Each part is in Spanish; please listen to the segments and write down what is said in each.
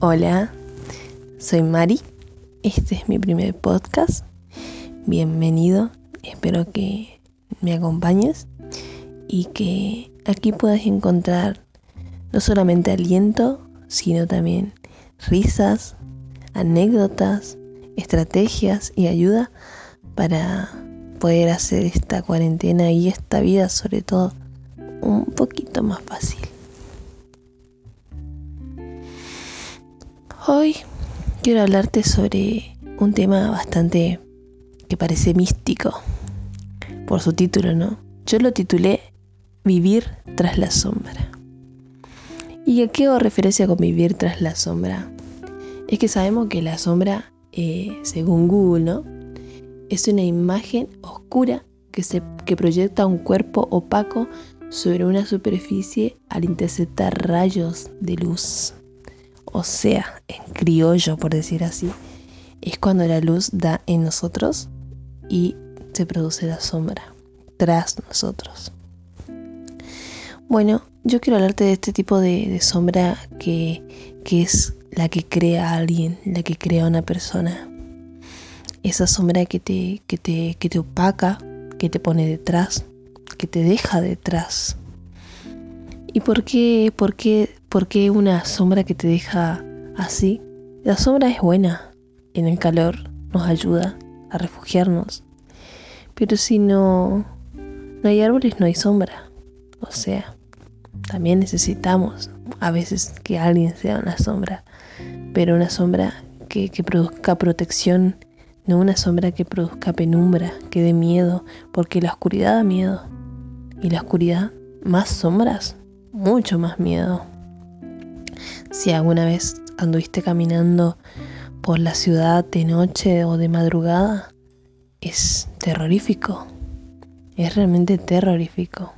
Hola, soy Mari. Este es mi primer podcast. Bienvenido. Espero que me acompañes y que aquí puedas encontrar no solamente aliento, sino también risas, anécdotas, estrategias y ayuda para poder hacer esta cuarentena y esta vida sobre todo un poquito más fácil. Hoy quiero hablarte sobre un tema bastante que parece místico por su título, ¿no? Yo lo titulé Vivir tras la sombra. ¿Y a qué hago referencia con vivir tras la sombra? Es que sabemos que la sombra, eh, según Google, ¿no? Es una imagen oscura que, se, que proyecta un cuerpo opaco sobre una superficie al interceptar rayos de luz o sea, en criollo por decir así, es cuando la luz da en nosotros y se produce la sombra tras nosotros. Bueno, yo quiero hablarte de este tipo de, sombra que, que, es la que crea a alguien, la que crea a una persona. Esa sombra que te, que te, que te opaca, que te pone detrás, que te deja detrás. ¿Y por qué, por qué ¿Por qué una sombra que te deja así? La sombra es buena, en el calor nos ayuda a refugiarnos. Pero si no, no hay árboles, no hay sombra. O sea, también necesitamos a veces que alguien sea una sombra, pero una sombra que, que produzca protección, no una sombra que produzca penumbra, que dé miedo, porque la oscuridad da miedo. Y la oscuridad, más sombras, mucho más miedo. Si alguna vez anduviste caminando por la ciudad de noche o de madrugada, es terrorífico. Es realmente terrorífico.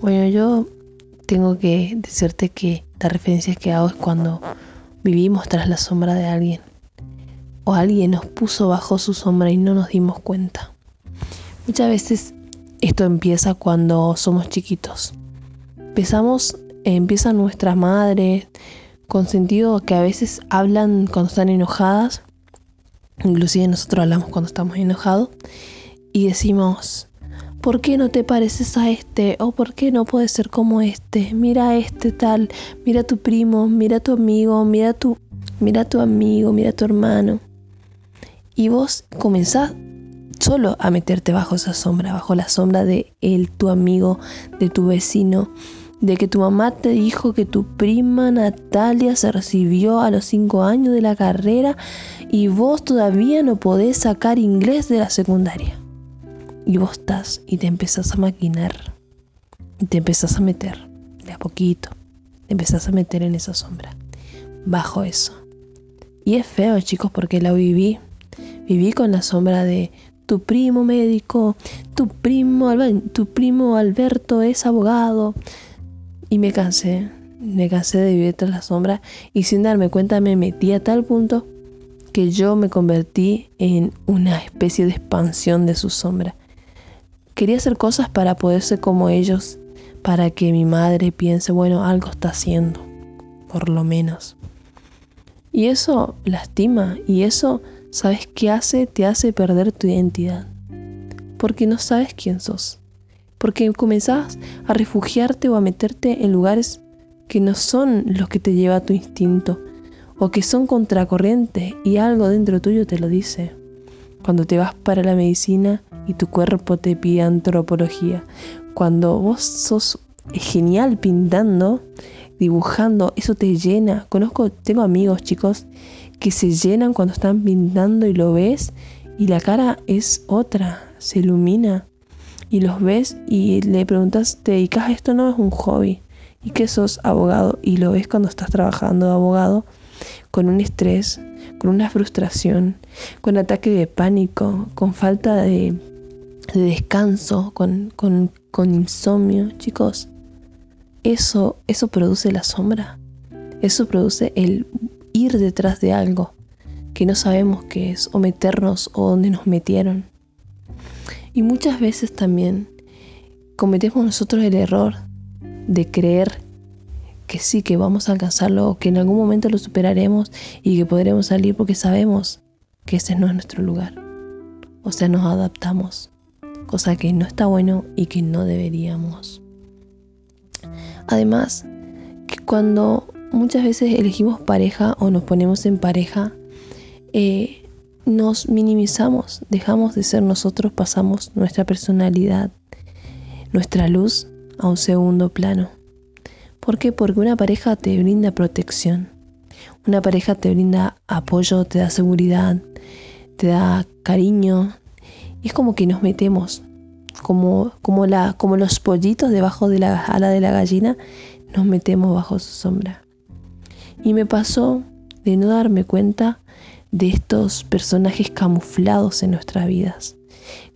Bueno, yo tengo que decirte que la referencia que hago es cuando vivimos tras la sombra de alguien. O alguien nos puso bajo su sombra y no nos dimos cuenta. Muchas veces esto empieza cuando somos chiquitos. Empezamos empiezan nuestras madres con sentido que a veces hablan cuando están enojadas, inclusive nosotros hablamos cuando estamos enojados, y decimos, ¿por qué no te pareces a este? ¿O por qué no puedes ser como este? Mira a este tal, mira a tu primo, mira a tu amigo, mira a tu, mira tu amigo, mira a tu hermano. Y vos comenzás solo a meterte bajo esa sombra, bajo la sombra de él, tu amigo, de tu vecino, de que tu mamá te dijo que tu prima Natalia se recibió a los 5 años de la carrera y vos todavía no podés sacar inglés de la secundaria. Y vos estás y te empezás a maquinar y te empezás a meter de a poquito, te empezás a meter en esa sombra, bajo eso. Y es feo, chicos, porque la viví. Viví con la sombra de tu primo médico, tu primo, tu primo Alberto es abogado, y me cansé, me cansé de vivir tras la sombra y sin darme cuenta me metí a tal punto que yo me convertí en una especie de expansión de su sombra. Quería hacer cosas para poder ser como ellos, para que mi madre piense, bueno, algo está haciendo, por lo menos. Y eso lastima, y eso, ¿sabes qué hace? Te hace perder tu identidad, porque no sabes quién sos porque comenzás a refugiarte o a meterte en lugares que no son los que te lleva tu instinto o que son contracorriente y algo dentro tuyo te lo dice. Cuando te vas para la medicina y tu cuerpo te pide antropología, cuando vos sos genial pintando, dibujando, eso te llena. Conozco, tengo amigos chicos que se llenan cuando están pintando y lo ves y la cara es otra, se ilumina y los ves y le preguntas, ¿te dedicas a esto? No es un hobby. Y que sos abogado y lo ves cuando estás trabajando de abogado con un estrés, con una frustración, con ataque de pánico, con falta de, descanso, con, con, insomnio. Chicos, eso, eso produce la sombra. Eso produce el ir detrás de algo que no sabemos qué es, o meternos o donde nos metieron. Y muchas veces también cometemos nosotros el error de creer que sí, que vamos a alcanzarlo, que en algún momento lo superaremos y que podremos salir porque sabemos que ese no es nuestro lugar. O sea, nos adaptamos, cosa que no está bueno y que no deberíamos. Además, cuando muchas veces elegimos pareja o nos ponemos en pareja, eh, nos minimizamos, dejamos de ser nosotros, pasamos nuestra personalidad, nuestra luz a un segundo plano. ¿Por qué? Porque una pareja te brinda protección, una pareja te brinda apoyo, te da seguridad, te da cariño. Y es como que nos metemos, como, como, la, como los pollitos debajo de la ala de la gallina, nos metemos bajo su sombra. Y me pasó de no darme cuenta de estos personajes camuflados en nuestras vidas.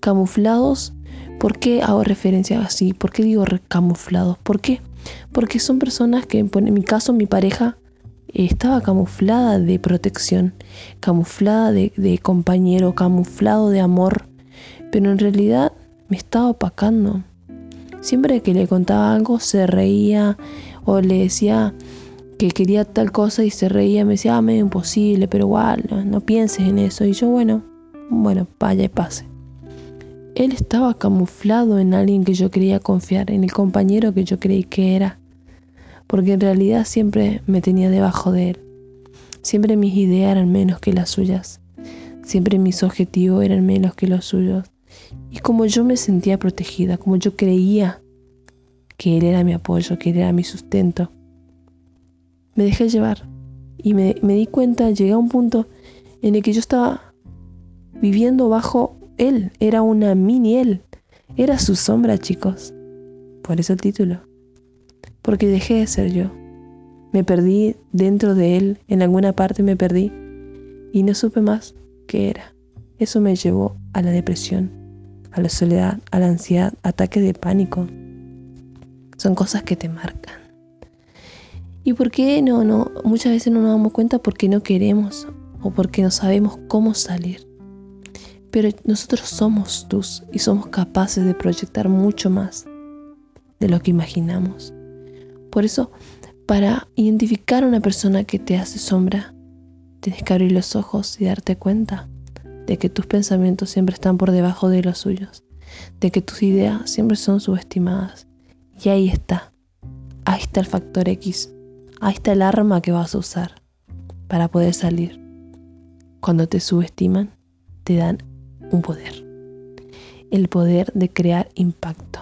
Camuflados, ¿por qué hago referencia así? ¿Por qué digo camuflados? ¿Por qué? Porque son personas que, en mi caso, mi pareja estaba camuflada de protección, camuflada de, compañero, camuflado de amor, pero en realidad me estaba opacando. Siempre que le contaba algo se reía o le decía que quería tal cosa y se reía, me decía, ah, medio imposible, pero igual, no, pienses en eso. Y yo, bueno, bueno, vaya y pase. Él estaba camuflado en alguien que yo quería confiar, en el compañero que yo creí que era, porque en realidad siempre me tenía debajo de él. Siempre mis ideas eran menos que las suyas, siempre mis objetivos eran menos que los suyos. Y como yo me sentía protegida, como yo creía que él era mi apoyo, que él era mi sustento, me dejé llevar y me, me di cuenta, llegué a un punto en el que yo estaba viviendo bajo él, era una mini él, era su sombra, chicos. Por eso el título. Porque dejé de ser yo. Me perdí dentro de él, en alguna parte me perdí y no supe más qué era. Eso me llevó a la depresión, a la soledad, a la ansiedad, ataques de pánico. Son cosas que te marcan. ¿Y por qué no, no? Muchas veces no nos damos cuenta porque no queremos o porque no sabemos cómo salir. Pero nosotros somos tus y somos capaces de proyectar mucho más de lo que imaginamos. Por eso, para identificar a una persona que te hace sombra, tienes que abrir los ojos y darte cuenta de que tus pensamientos siempre están por debajo de los suyos, de que tus ideas siempre son subestimadas. Y ahí está, ahí está el factor X, ahí está el arma que vas a usar para poder salir. Cuando te subestiman, te dan un poder. El poder de crear impacto.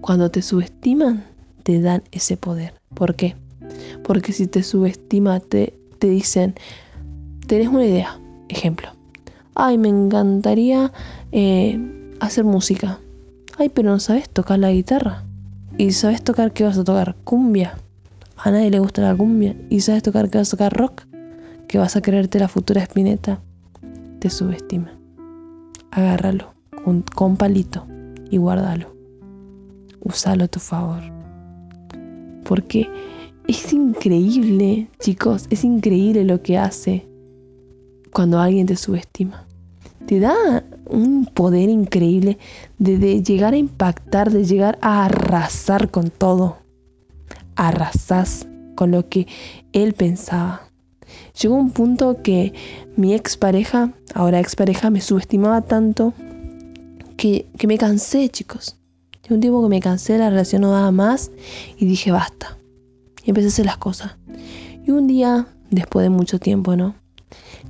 Cuando te subestiman, te dan ese poder. ¿Por qué? Porque si te subestiman, te, te dicen, tenés una idea. Ejemplo. Ay, me encantaría eh, hacer música. Ay, pero no sabes tocar la guitarra. ¿Y sabes tocar qué vas a tocar? Cumbia. A nadie le gusta la cumbia. ¿Y sabes tocar qué vas a tocar rock? Que vas a creerte la futura espineta. Te subestima agárralo con, palito y guárdalo. Úsalo a tu favor. Porque es increíble, chicos, es increíble lo que hace cuando alguien te subestima. Te da un poder increíble de, llegar a impactar, de llegar a arrasar con todo. Arrasás con lo que él pensaba. Llegó un punto que mi expareja, ahora expareja, me subestimaba tanto que, me cansé, chicos. Llegó un tiempo que me cansé, la relación no daba más y dije basta. Y empecé a hacer las cosas. Y un día, después de mucho tiempo, ¿no?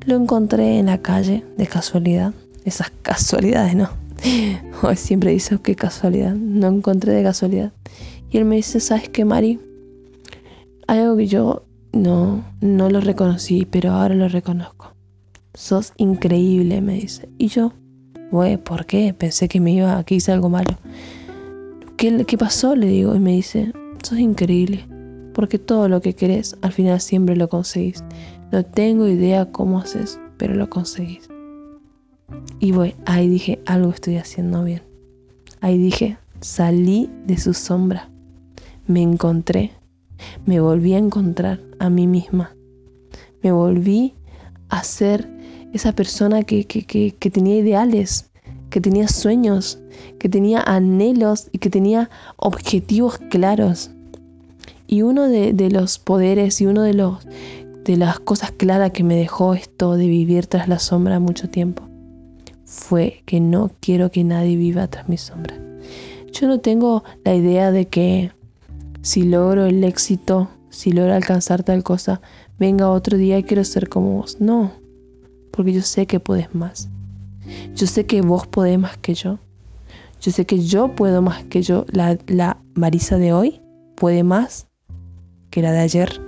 Lo encontré en la calle, de casualidad. Esas casualidades, ¿no? Hoy siempre dice, qué casualidad. No encontré de casualidad. Y él me dice, ¿sabes qué, Mari? Hay algo que yo no, no lo reconocí, pero ahora lo reconozco. Sos increíble, me dice. Y yo, güey, ¿por qué? Pensé que me iba, que hice algo malo. ¿Qué, ¿Qué pasó? Le digo, y me dice, sos increíble, porque todo lo que querés, al final siempre lo conseguís. No tengo idea cómo haces, pero lo conseguís. Y voy, ahí dije, algo estoy haciendo bien. Ahí dije, salí de su sombra. Me encontré me volví a encontrar a mí misma. Me volví a ser esa persona que, tenía ideales, que tenía sueños, que tenía anhelos y que tenía objetivos claros. Y uno de, de los poderes y uno de los de las cosas claras que me dejó esto de vivir tras la sombra mucho tiempo fue que no quiero que nadie viva tras mi sombra. Yo no tengo la idea de que si logro el éxito, si logro alcanzar tal cosa, venga otro día y quiero ser como vos. No, porque yo sé que puedes más. Yo sé que vos podés más que yo. Yo sé que yo puedo más que yo. La, la Marisa de hoy puede más que la de ayer.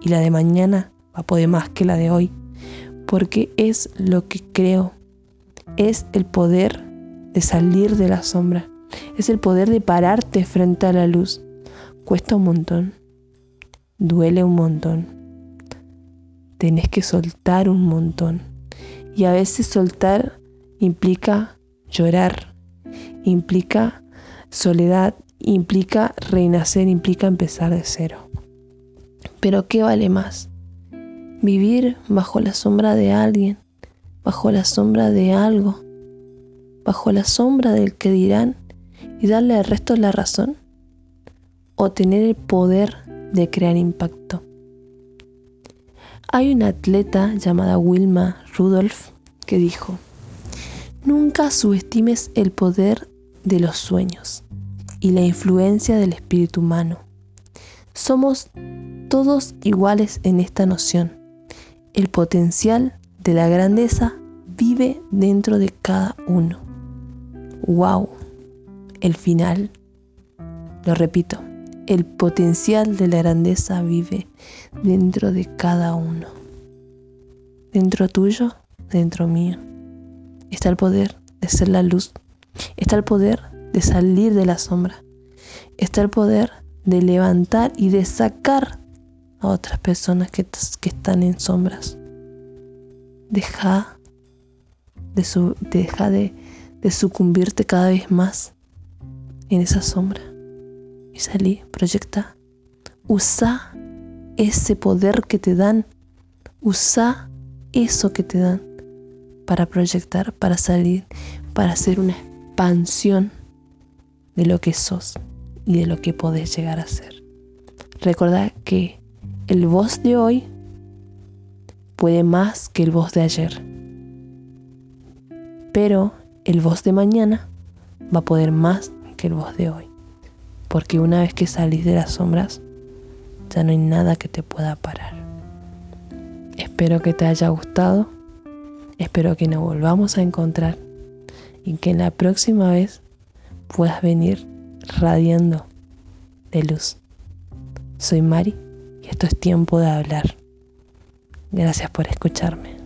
Y la de mañana va a poder más que la de hoy. Porque es lo que creo. Es el poder de salir de la sombra. Es el poder de pararte frente a la luz. Cuesta un montón. Duele un montón. Tenés que soltar un montón. Y a veces soltar implica llorar, implica soledad, implica renacer, implica empezar de cero. Pero ¿qué vale más? Vivir bajo la sombra de alguien, bajo la sombra de algo, bajo la sombra del que dirán y darle al resto la razón? ¿O tener el poder de crear impacto? Hay una atleta llamada Wilma Rudolph que dijo, Nunca subestimes el poder de los sueños y la influencia del espíritu humano. Somos todos iguales en esta noción. El potencial de la grandeza vive dentro de cada uno. ¡Wow! El final. Lo repito, el potencial de la grandeza vive dentro de cada uno. Dentro tuyo, dentro mío está el poder de ser la luz, está el poder de salir de la sombra, está el poder de levantar y de sacar a otras personas que, están en sombras. Deja de, sucumbirte cada vez más en esa sombra y salí, proyecta, usa ese poder que te dan, usa eso que te dan para proyectar, para salir, para hacer una expansión de lo que sos y de lo que podés llegar a ser. Recordad que el voz de hoy puede más que el voz de ayer, pero el voz de mañana va a poder más que el voz de hoy, porque una vez que salís de las sombras, ya no hay nada que te pueda parar. Espero que te haya gustado Espero que nos volvamos a encontrar y que la próxima vez puedas venir radiando de luz. Soy Mari y esto es tiempo de hablar. Gracias por escucharme.